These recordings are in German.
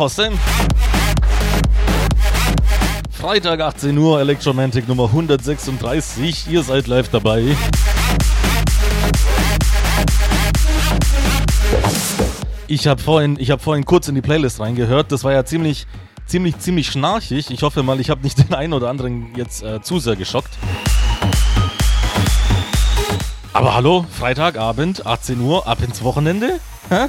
Hostem. Freitag 18 Uhr, Electromantic Nummer 136. Ihr seid live dabei. Ich habe vorhin, hab vorhin kurz in die Playlist reingehört. Das war ja ziemlich, ziemlich, ziemlich schnarchig. Ich hoffe mal, ich habe nicht den einen oder anderen jetzt äh, zu sehr geschockt. Aber hallo, Freitagabend, 18 Uhr, ab ins Wochenende. Hä?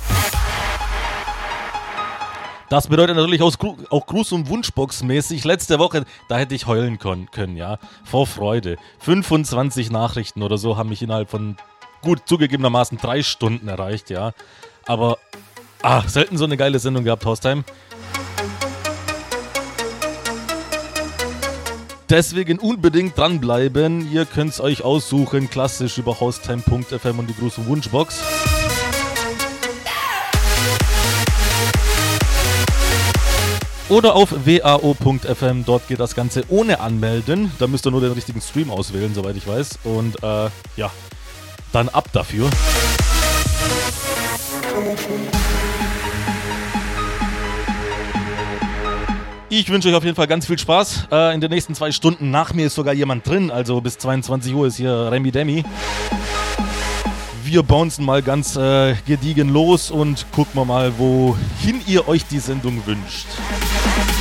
Das bedeutet natürlich auch, Gruß- und Wunschbox-mäßig. Letzte Woche, da hätte ich heulen können, ja. Vor Freude. 25 Nachrichten oder so haben mich innerhalb von gut zugegebenermaßen drei Stunden erreicht, ja. Aber, ah, selten so eine geile Sendung gehabt, Haustime. Deswegen unbedingt dranbleiben. Ihr könnt es euch aussuchen, klassisch über haustime.fm und die große Wunschbox. Oder auf wao.fm, dort geht das Ganze ohne Anmelden. Da müsst ihr nur den richtigen Stream auswählen, soweit ich weiß. Und äh, ja, dann ab dafür. Ich wünsche euch auf jeden Fall ganz viel Spaß. Äh, in den nächsten zwei Stunden nach mir ist sogar jemand drin, also bis 22 Uhr ist hier Remy Demi. Wir bouncen mal ganz äh, gediegen los und gucken wir mal, wohin ihr euch die Sendung wünscht. Bye.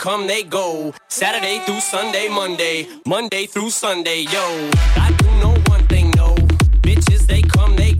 come, they go. Saturday through Sunday, Monday, Monday through Sunday, yo. I do know one thing, no. Bitches, they come, they go.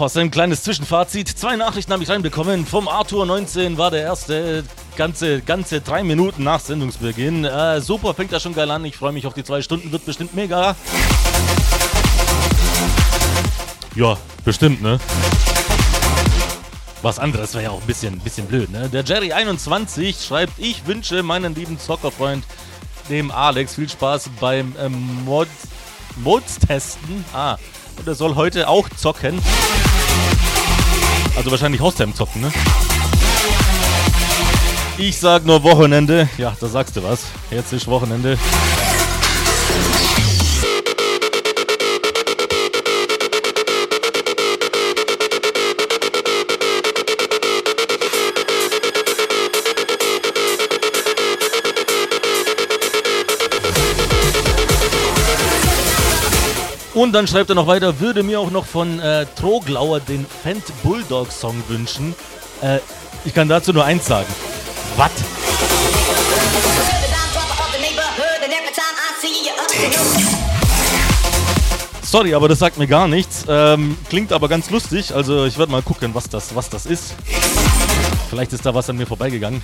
Aus ein kleines Zwischenfazit. Zwei Nachrichten habe ich reinbekommen. Vom Arthur 19 war der erste ganze, ganze drei Minuten nach Sendungsbeginn. Äh, super, fängt ja schon geil an. Ich freue mich auf die zwei Stunden, wird bestimmt mega. Ja, bestimmt, ne? Was anderes wäre ja auch ein bisschen, bisschen blöd, ne? Der Jerry21 schreibt, ich wünsche meinen lieben Zockerfreund, dem Alex, viel Spaß beim ähm, Mod Mods testen. Ah, und er soll heute auch zocken. Also wahrscheinlich Haustime zocken, ne? Ich sag nur Wochenende. Ja, da sagst du was. Ist Wochenende. Und dann schreibt er noch weiter, würde mir auch noch von äh, Troglauer den Fent Bulldog Song wünschen. Äh, ich kann dazu nur eins sagen. Was? Sorry, aber das sagt mir gar nichts. Ähm, klingt aber ganz lustig. Also ich werde mal gucken, was das, was das ist. Vielleicht ist da was an mir vorbeigegangen.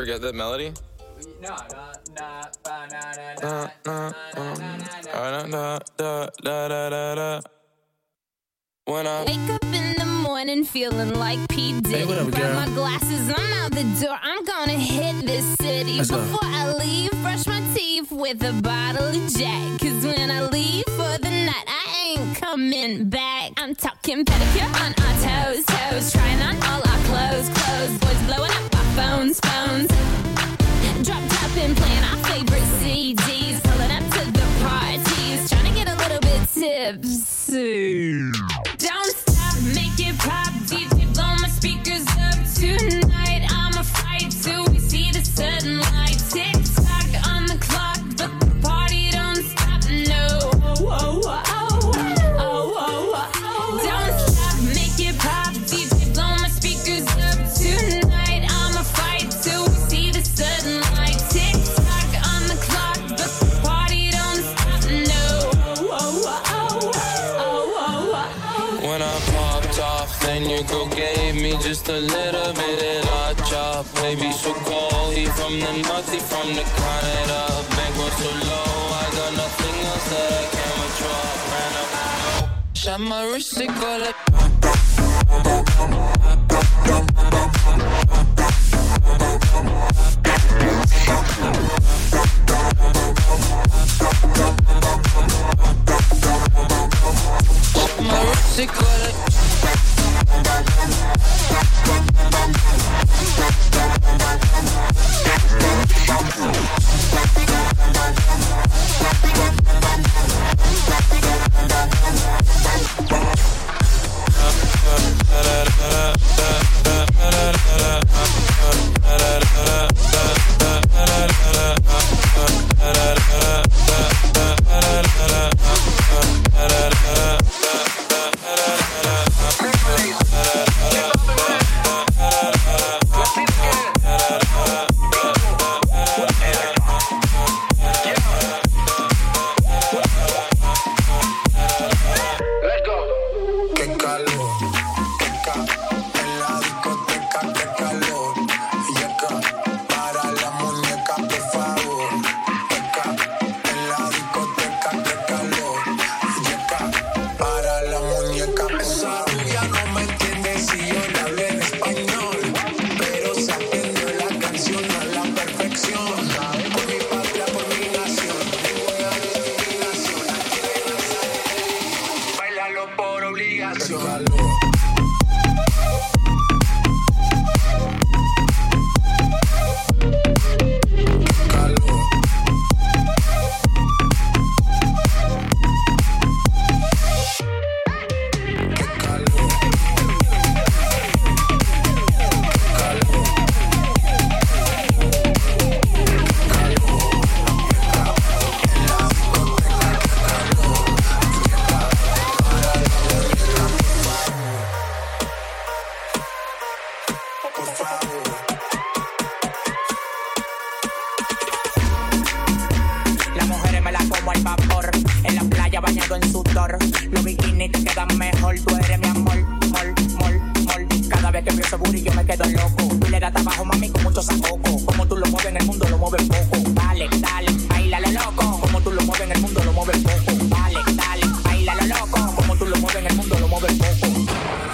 Forget the melody? No, no. When I Wake up in the morning feeling like P. Diddy. Hey, what up, Grab girl? my glasses, I'm out the door. I'm gonna hit this city. Let's go. I leave, brush my teeth with a bottle of Jack. Cause when I leave for the night, I ain't coming back. I'm talking pedicure on our toes, toes. Trying on all our clothes, clothes. Boys blowing up phones, phones. Drop top and playing our favorite CDs. Pulling up to the parties. Trying to get a little bit tipsy. A little bit of that chop. Baby, so cold, he from the north, he from the Canada. Bank was so low, I got nothing else that I can withdraw. Ran up, shot my wrist, they call it. Call it.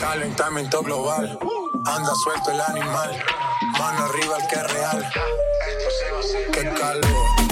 Calentamiento global. Anda suelto el animal. Mano arriba el que es real. Qué calor.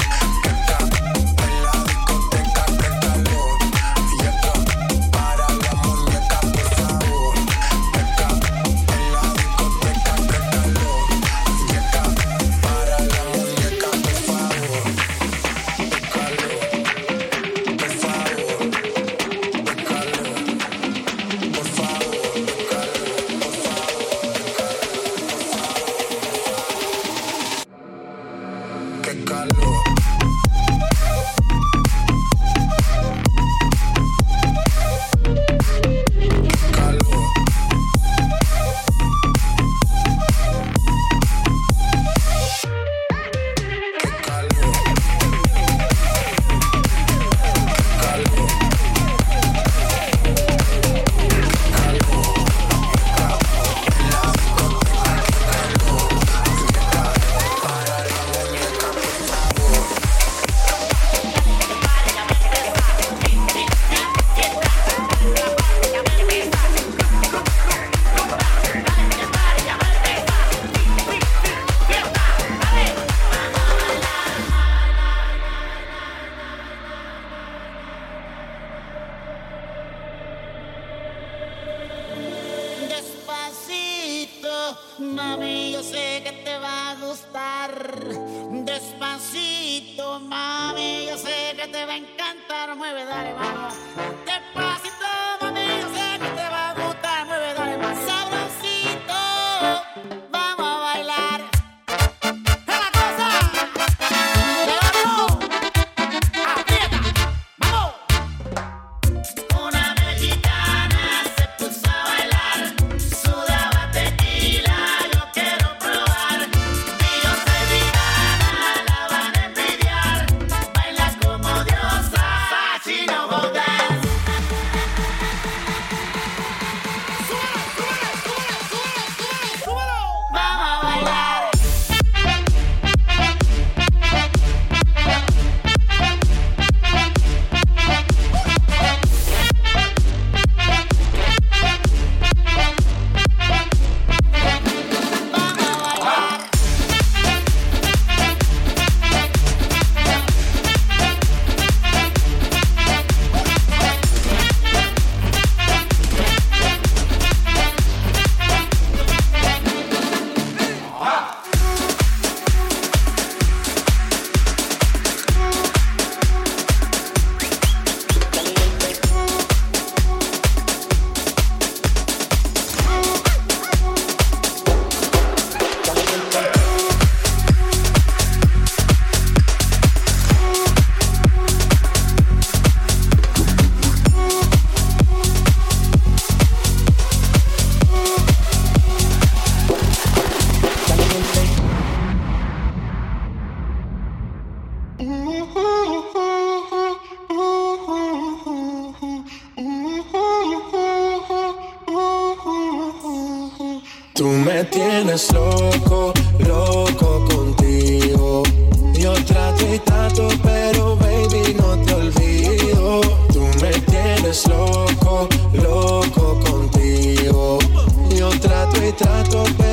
Trato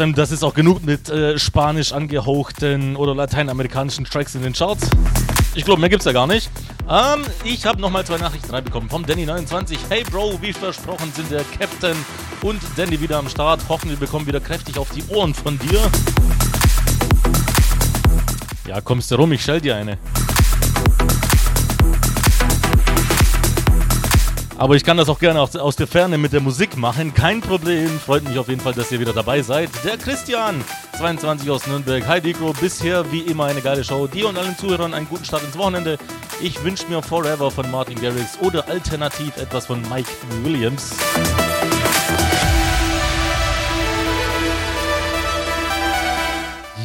Sam, das ist auch genug mit äh, spanisch angehauchten oder lateinamerikanischen Tracks in den Charts. Ich glaube, mehr gibt's ja gar nicht. Ähm, ich habe nochmal zwei Nachrichten reinbekommen vom Danny29. Hey Bro, wie versprochen sind der Captain und Danny wieder am Start. Hoffen, wir bekommen wieder kräftig auf die Ohren von dir. Ja, kommst du rum, ich stell dir eine. Aber ich kann das auch gerne aus, der Ferne mit der Musik machen. Kein Problem. Freut mich auf jeden Fall, dass ihr wieder dabei seid. Der Christian, 22 aus Nürnberg. Hi Dicro, bisher wie immer eine geile Show. Dir und allen Zuhörern einen guten Start ins Wochenende. Ich wünsche mir Forever von Martin Garrix oder alternativ etwas von Mike Williams.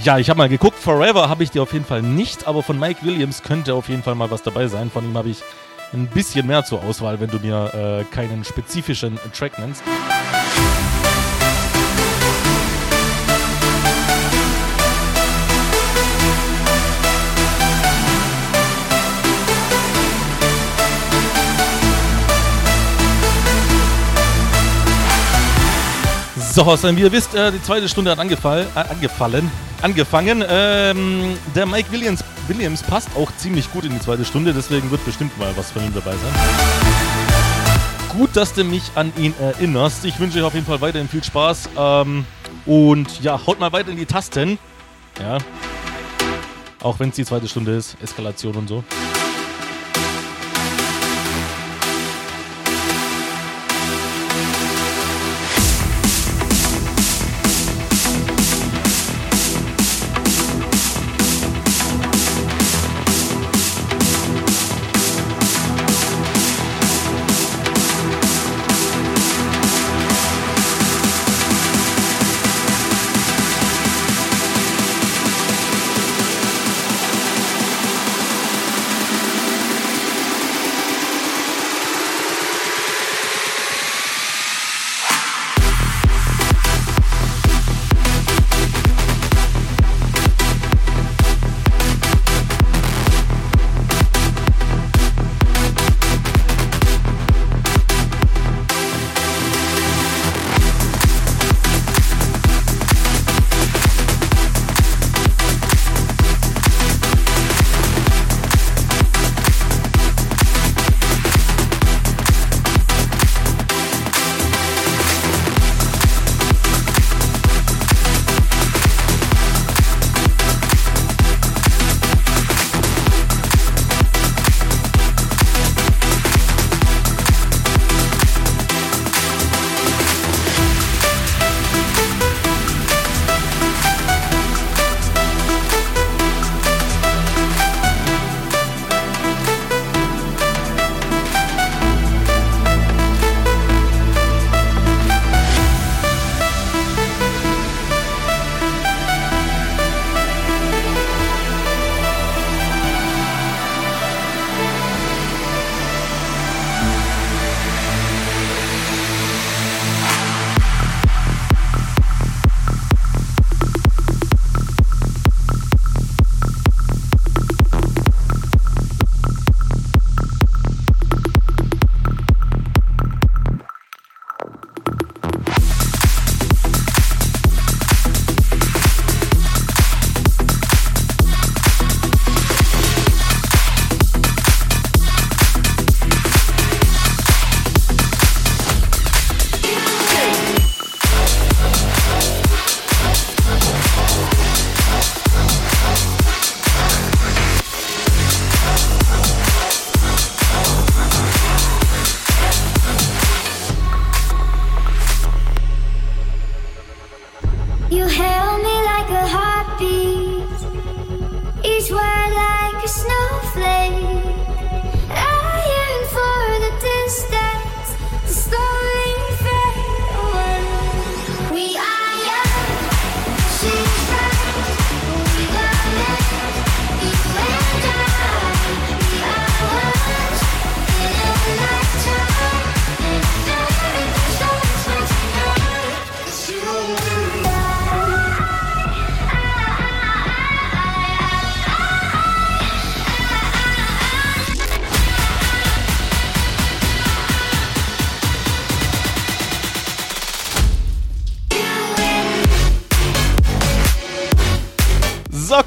Ja, ich habe mal geguckt. Forever habe ich dir auf jeden Fall nicht, aber von Mike Williams könnte auf jeden Fall mal was dabei sein. Von ihm habe ich ein bisschen mehr zur Auswahl, wenn du mir äh, keinen spezifischen Track nennst. So, Hassan, wie ihr wisst, äh, die zweite Stunde hat äh, angefallen, angefangen. Ähm, der Mike Williams, Williams passt auch ziemlich gut in die zweite Stunde, deswegen wird bestimmt mal was von ihm dabei sein. Gut, dass du mich an ihn erinnerst. Ich wünsche euch auf jeden Fall weiterhin viel Spaß. Ähm, und ja, haut mal weiter in die Tasten. Ja. Auch wenn es die zweite Stunde ist, Eskalation und so.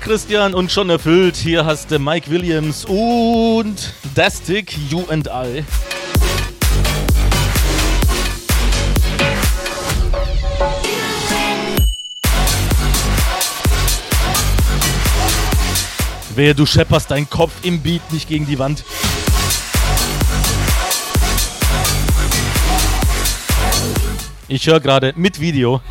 Christian, und schon erfüllt. Hier hast du Mike Williams und Dastic, You and I. Wehe, du schepperst deinen Kopf im Beat nicht gegen die Wand. Ich höre gerade mit Video.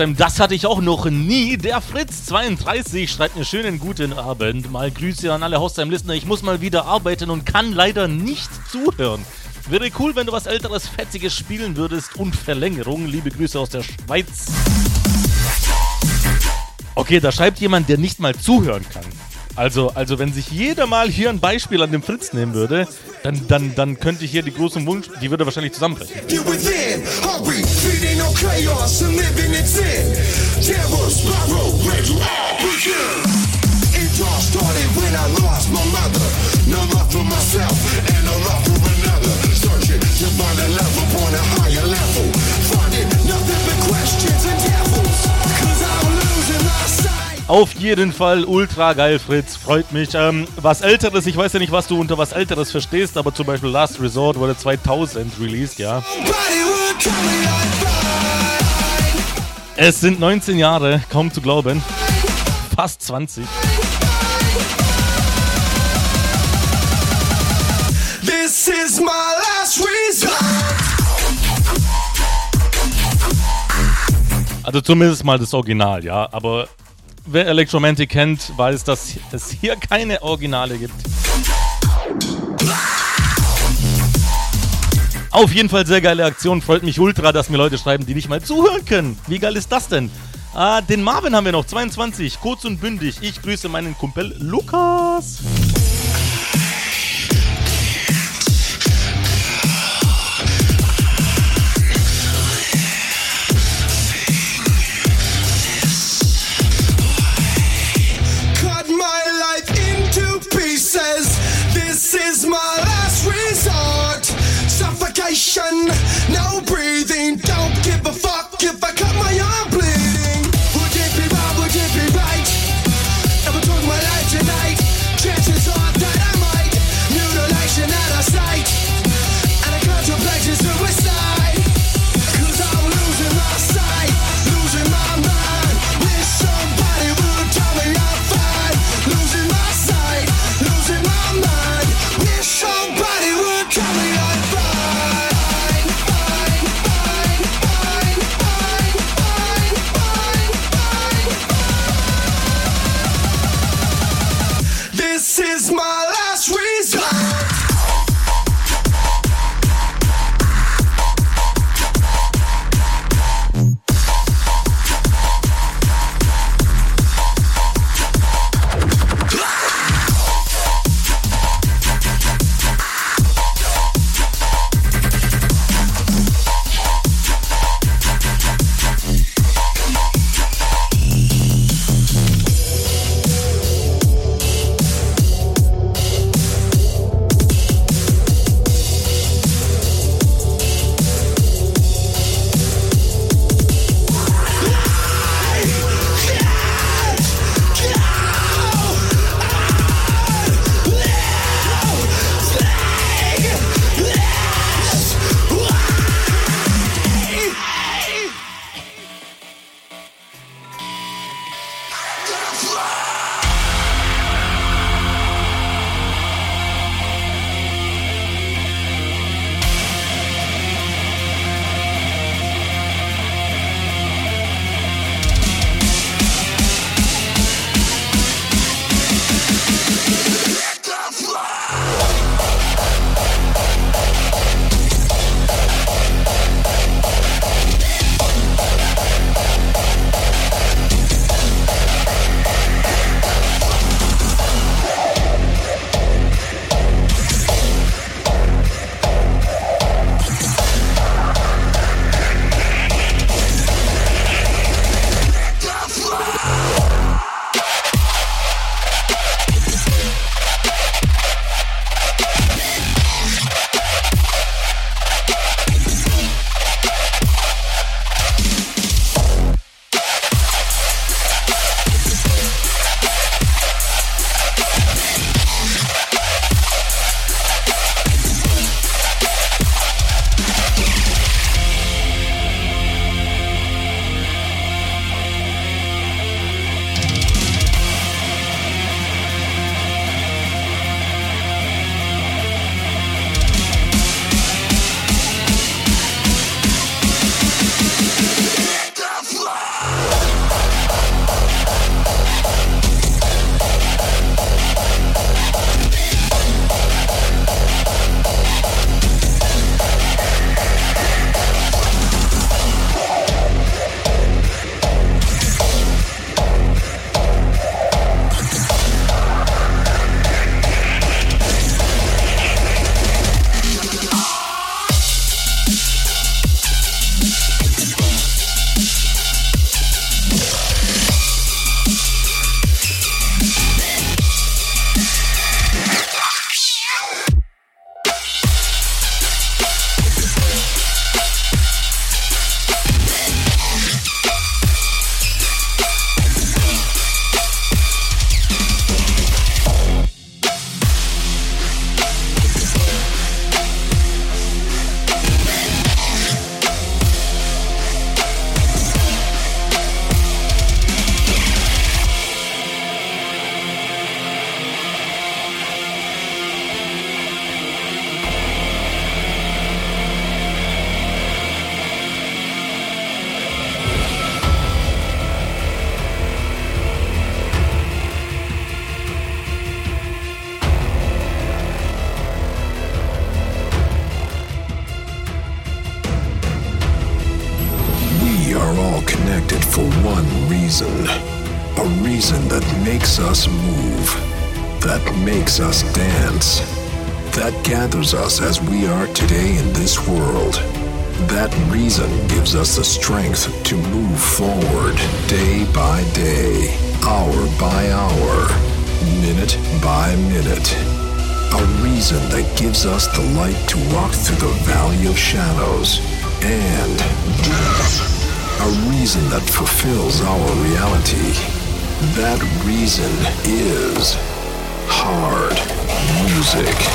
Sam, das hatte ich auch noch nie. Der Fritz32 schreibt mir schönen guten Abend. Mal Grüße an alle Haustime-Listener. Ich muss mal wieder arbeiten und kann leider nicht zuhören. Wäre cool, wenn du was älteres, fetziges spielen würdest und Verlängerung. Liebe Grüße aus der Schweiz. Okay, da schreibt jemand, der nicht mal zuhören kann. Also, also wenn sich jeder mal hier ein Beispiel an dem Fritz nehmen würde, dann, dann, dann könnte hier die großen Wunsch, die würde wahrscheinlich zusammenbrechen. to find a love upon a higher level. Finding nothing but questions Auf jeden Fall ultra geil, Fritz. Freut mich. Ähm, was Älteres, ich weiß ja nicht, was du unter was Älteres verstehst, aber zum Beispiel Last Resort wurde 2000 released, ja. Es sind 19 Jahre, kaum zu glauben. Fast 20. This is my last resort. Also zumindest mal das Original, ja. Aber wer Electromantic kennt, weiß, dass es hier keine Originale gibt. Auf jeden Fall sehr geile Aktion. Freut mich ultra, dass mir Leute schreiben, die nicht mal zuhören können. Wie geil ist das denn? Ah, den Marvin haben wir noch, 22, kurz und bündig. Ich grüße meinen Kumpel Lukas. Suffocation, no breathing. Don't give a fuck if I cut my arm reason is hard music.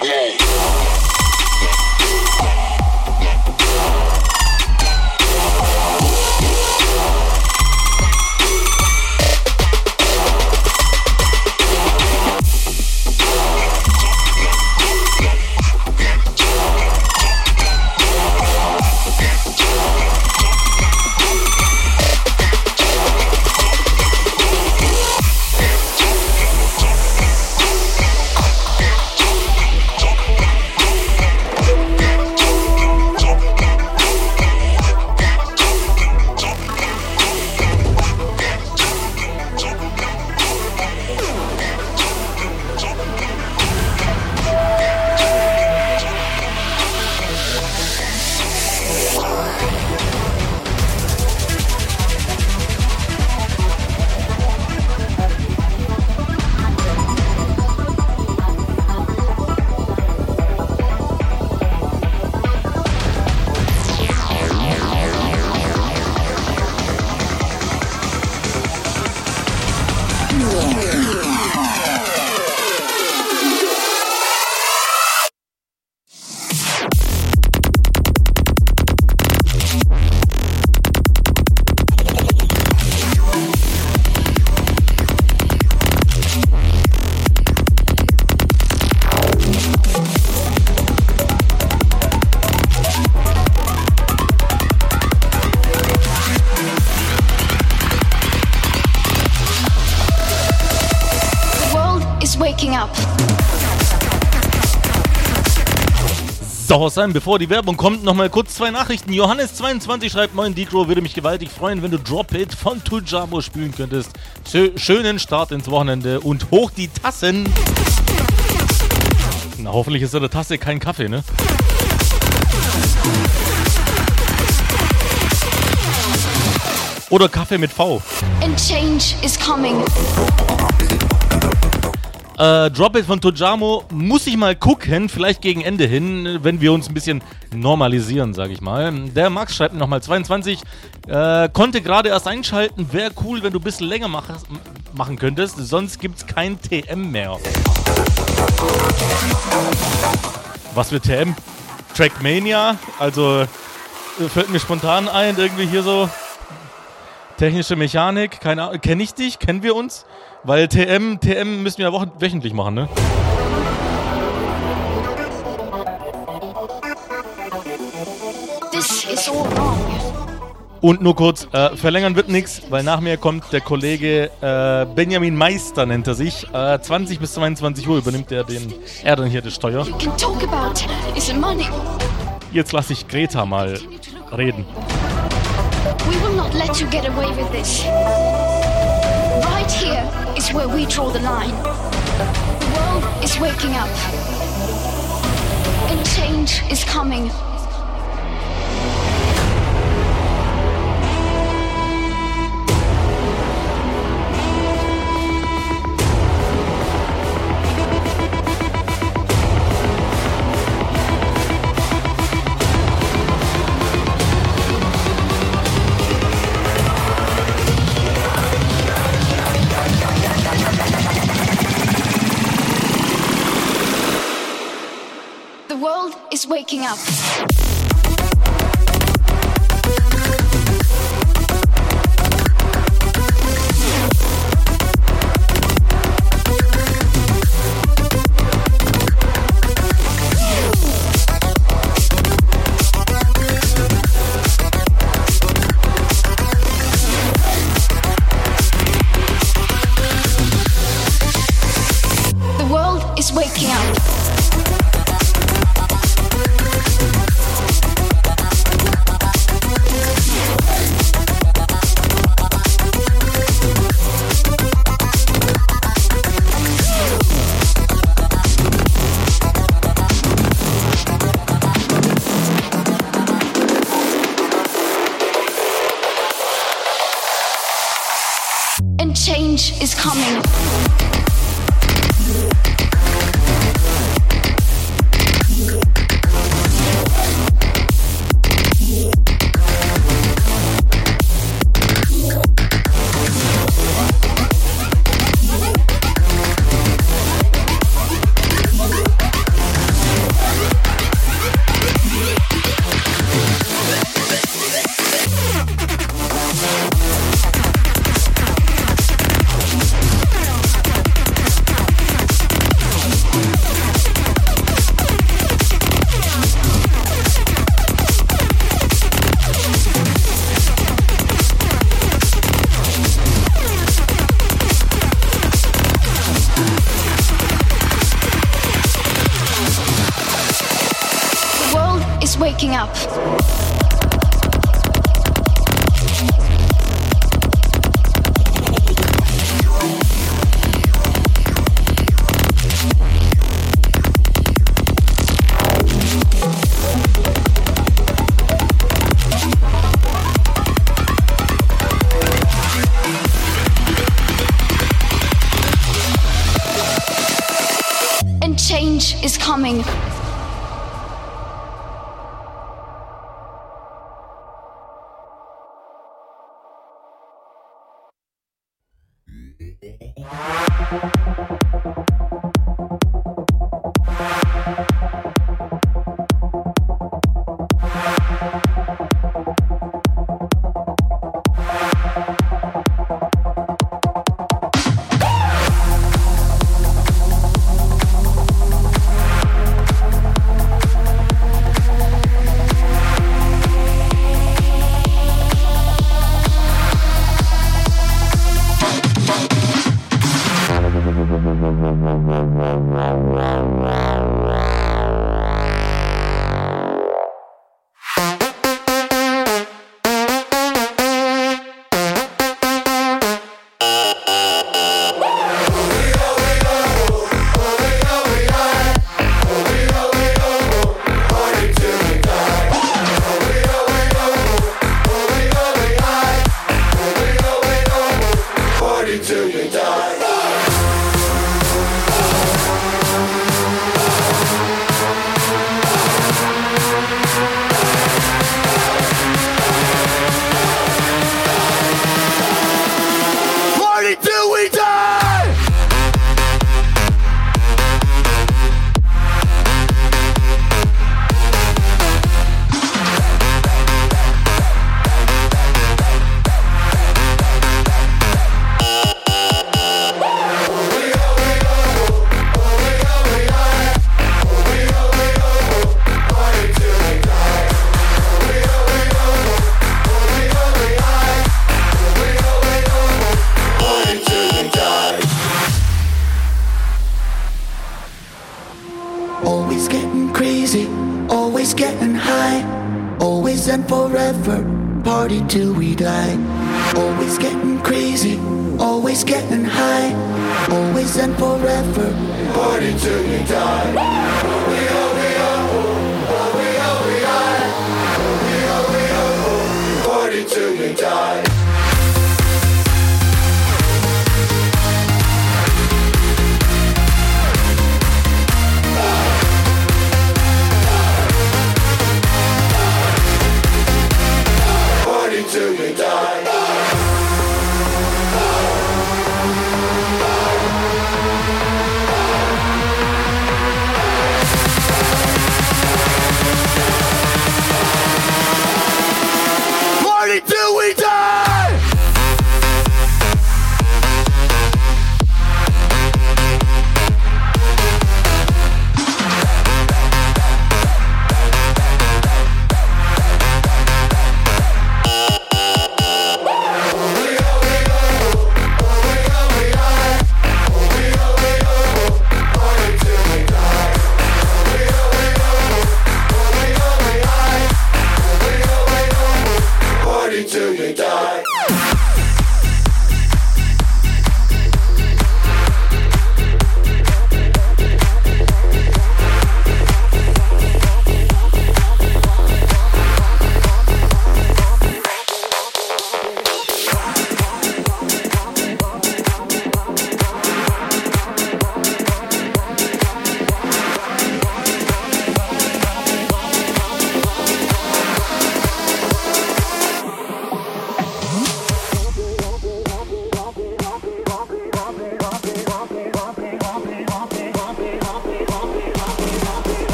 Blow. So, sein, bevor die Werbung kommt, nochmal kurz zwei Nachrichten. Johannes22 schreibt, moin Dicro, würde mich gewaltig freuen, wenn du Drop It von Tujamo spielen könntest. Schö schönen Start ins Wochenende und hoch die Tassen. Na, hoffentlich ist in der Tasse kein Kaffee, ne? Oder Kaffee mit V. And change is coming. Äh, Drop It von Tojamo muss ich mal gucken, vielleicht gegen Ende hin, wenn wir uns ein bisschen normalisieren, sag ich mal. Der Max schreibt nochmal 22, äh, konnte gerade erst einschalten, wäre cool, wenn du ein bisschen länger mach, machen könntest, sonst gibt's kein TM mehr. Was für TM? Trackmania? Also, äh, fällt mir spontan ein, irgendwie hier so technische Mechanik, keine Ahnung, kenne ich dich? Kennen wir uns? Weil TM, TM müssen wir ja wöchentlich machen, ne? Und nur kurz, äh, verlängern wird nichts, weil nach mir kommt der Kollege äh, Benjamin Meister, nennt er sich. Äh, 20 bis 22 Uhr übernimmt er den, er dann hier das Steuer. Jetzt lasse ich Greta mal reden. We will not let you get away with this. Right here is where we draw the line. The world is waking up. And change is coming. Is waking up.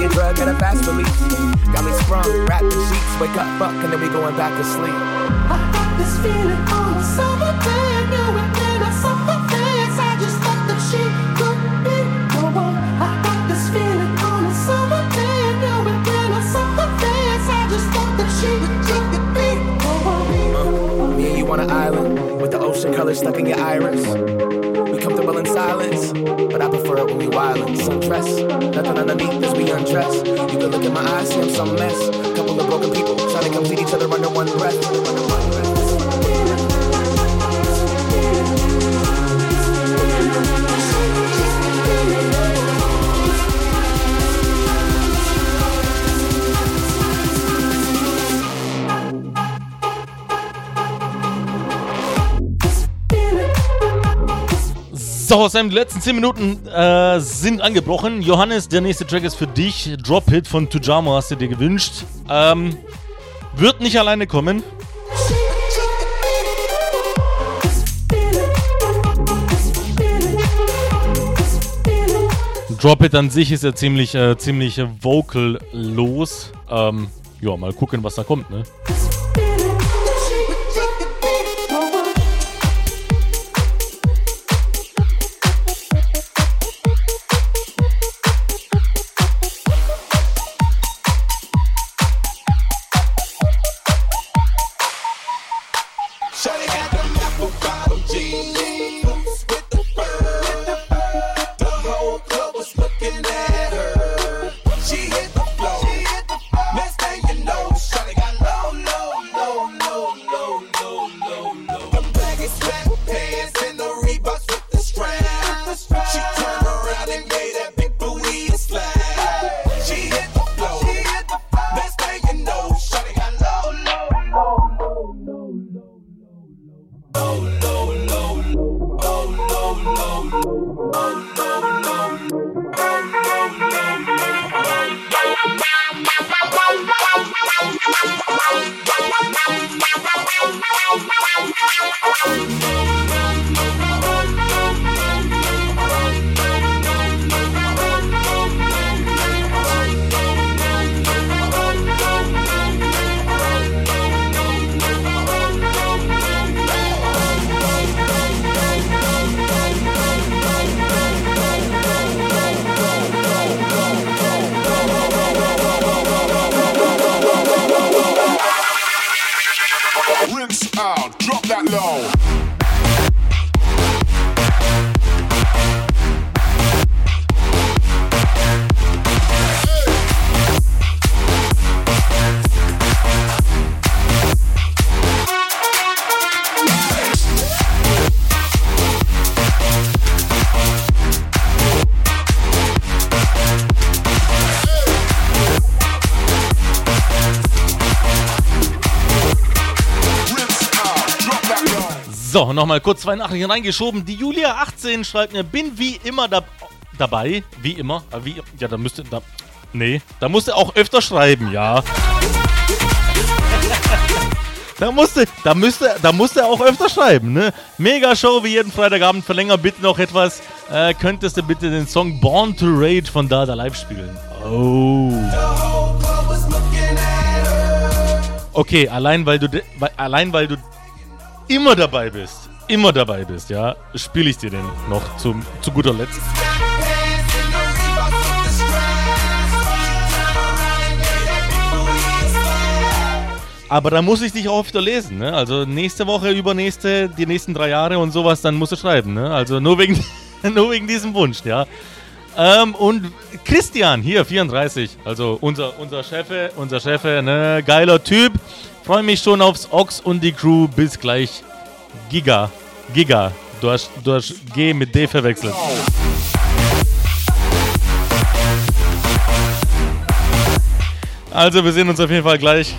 A drug and a fast release. Got me sprung, wrapped in sheets, wake up, fuck, and then we going back to sleep. I got this feeling on a summer day. Knew it when I saw her face. I just thought that she could be the one. I got this feeling on a summer day. Knew it when I saw her face. I just thought that she could be the one. Me and you on an island with the ocean color stuck in your iris. Comfortable in silence, but I prefer it when we wild wildin'. Sundress, nothing underneath as we undress. You can look in my eyes, see I'm some mess. Couple of broken people trying to complete each other under one breath. So, Sam, die letzten 10 Minuten äh, sind angebrochen. Johannes, der nächste Track ist für dich. Drop Hit von Tujamo hast du dir gewünscht. Ähm, wird nicht alleine kommen. Drop It an sich ist ja ziemlich, äh, ziemlich äh, vocal-los. Ähm, ja, mal gucken, was da kommt, ne? So, nochmal kurz zwei Nachrichten reingeschoben. Die Julia18 schreibt mir, bin wie immer da dabei. Wie immer? Äh, Wie, ja, da müsste. Da, nee, da musste auch öfter schreiben, ja. Da musste, da müsste, da musste auch öfter schreiben, ne? Mega Show wie jeden Freitagabend. Verlänger bitte noch etwas. Äh, könntest du bitte den Song Born to Rage von Dada live spielen? Oh. Okay, allein weil du, weil, allein weil du immer dabei bist, immer dabei bist, ja, spiele ich dir den noch zum, zu guter Letzt. Aber da muss ich dich auch öfter lesen, ne? Also nächste Woche, übernächste, die nächsten drei Jahre und sowas, dann musst du schreiben, ne? Also nur wegen, nur wegen diesem Wunsch, ja. Ähm, und Christian, hier, 34, also unser, unser Chefe, unser Chefe, ne? Geiler Typ. Freue mich schon aufs Ox und die Crew. Bis gleich. Giga. Giga. Du hast, du hast G mit D verwechselt. Also, wir sehen uns auf jeden Fall gleich.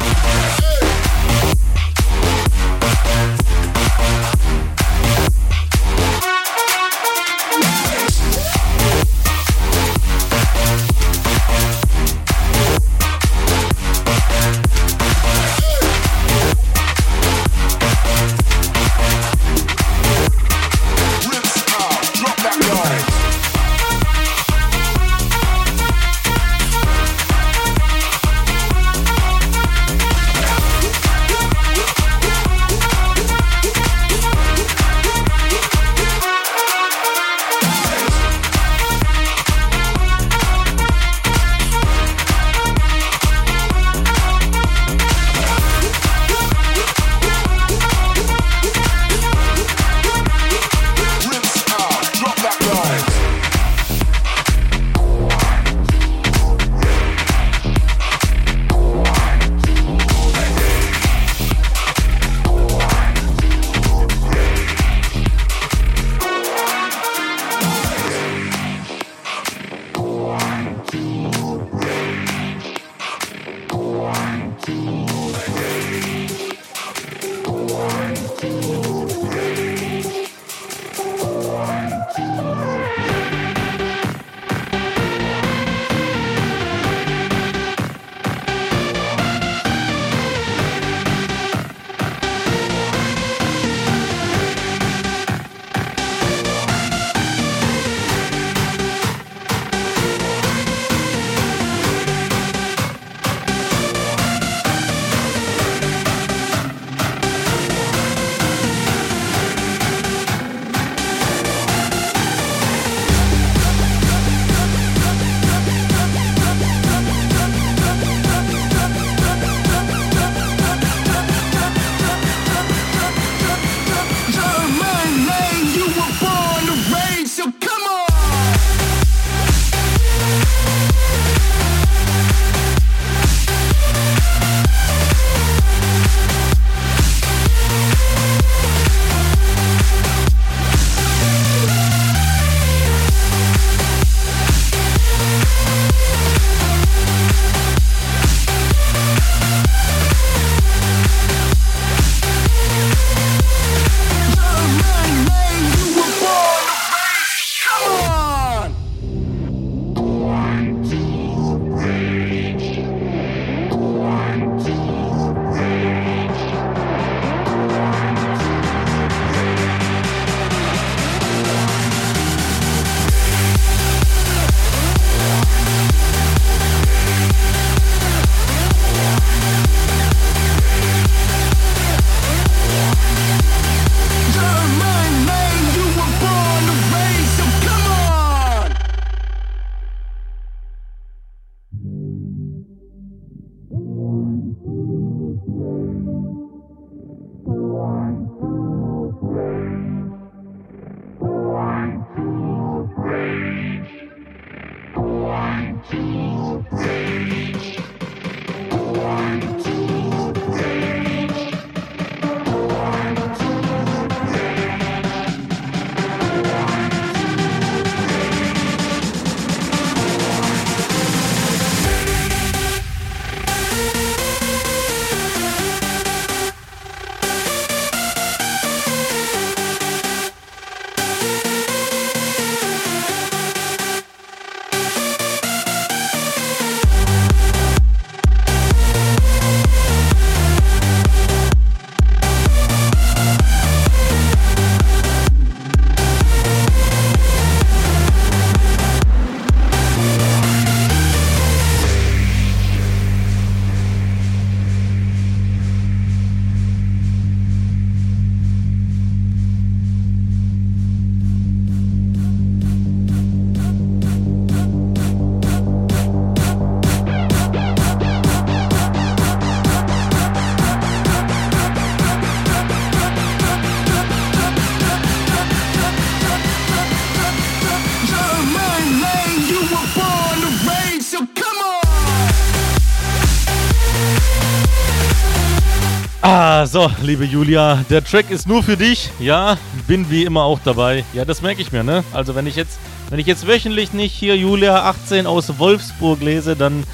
So, liebe Julia, der Track ist nur für dich. Ja, bin wie immer auch dabei. Ja, das merke ich mir, ne? Also, wenn ich jetzt, wenn ich jetzt wöchentlich nicht hier Julia 18 aus Wolfsburg lese, dann,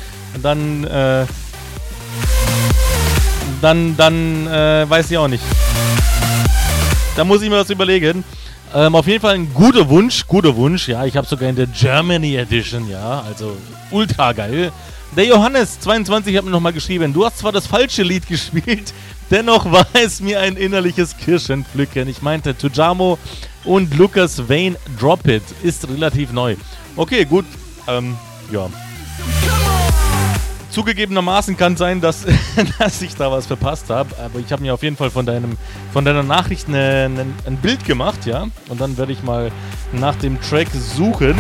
dann, äh, dann, dann, äh, weiß ich auch nicht. Da muss ich mir was überlegen. Ähm, auf jeden Fall ein guter Wunsch, guter Wunsch. Ja, ich habe sogar in der Germany Edition, ja, also ultra geil. Der Johannes 22 hat mir nochmal geschrieben, du hast zwar das falsche Lied gespielt, dennoch war es mir ein innerliches Kirschenpflücken. Ich meinte Tujamo und Lucas Vane Drop It ist relativ neu. Okay, gut, ähm, ja. Zugegebenermaßen kann sein, dass, dass ich da was verpasst habe, aber ich habe mir auf jeden Fall von, deinem, von deiner Nachricht ne, ne, ein Bild gemacht, ja. Und dann werde ich mal nach dem Track suchen.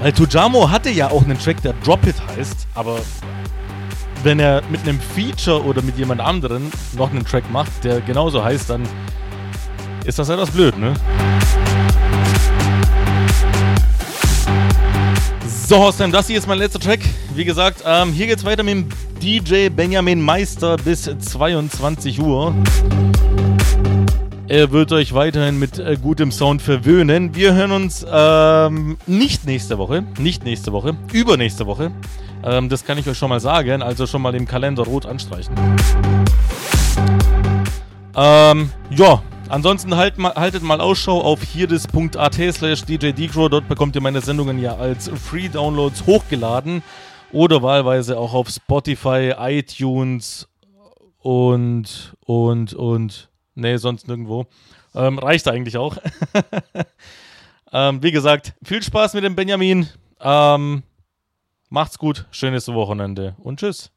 Weil Tujamo hatte ja auch einen Track, der Drop It heißt, aber wenn er mit einem Feature oder mit jemand anderen noch einen Track macht, der genauso heißt, dann ist das etwas blöd, ne? So, Hostem, das hier ist mein letzter Track. Wie gesagt, ähm, hier geht's weiter mit dem DJ Benjamin Meister bis 22 Uhr. Er wird euch weiterhin mit äh, gutem Sound verwöhnen. Wir hören uns ähm, nicht nächste Woche, nicht nächste Woche, übernächste Woche. Ähm, das kann ich euch schon mal sagen, also schon mal im Kalender rot anstreichen. Ähm, ja, ansonsten halt mal, haltet mal Ausschau auf hierdis.at slash djdcrow. Dort bekommt ihr meine Sendungen ja als Free-Downloads hochgeladen oder wahlweise auch auf Spotify, iTunes und, und, und, nee, sonst nirgendwo. Ähm, reicht eigentlich auch. ähm, wie gesagt, viel Spaß mit dem Benjamin. Ähm, macht's gut, schönes Wochenende und tschüss.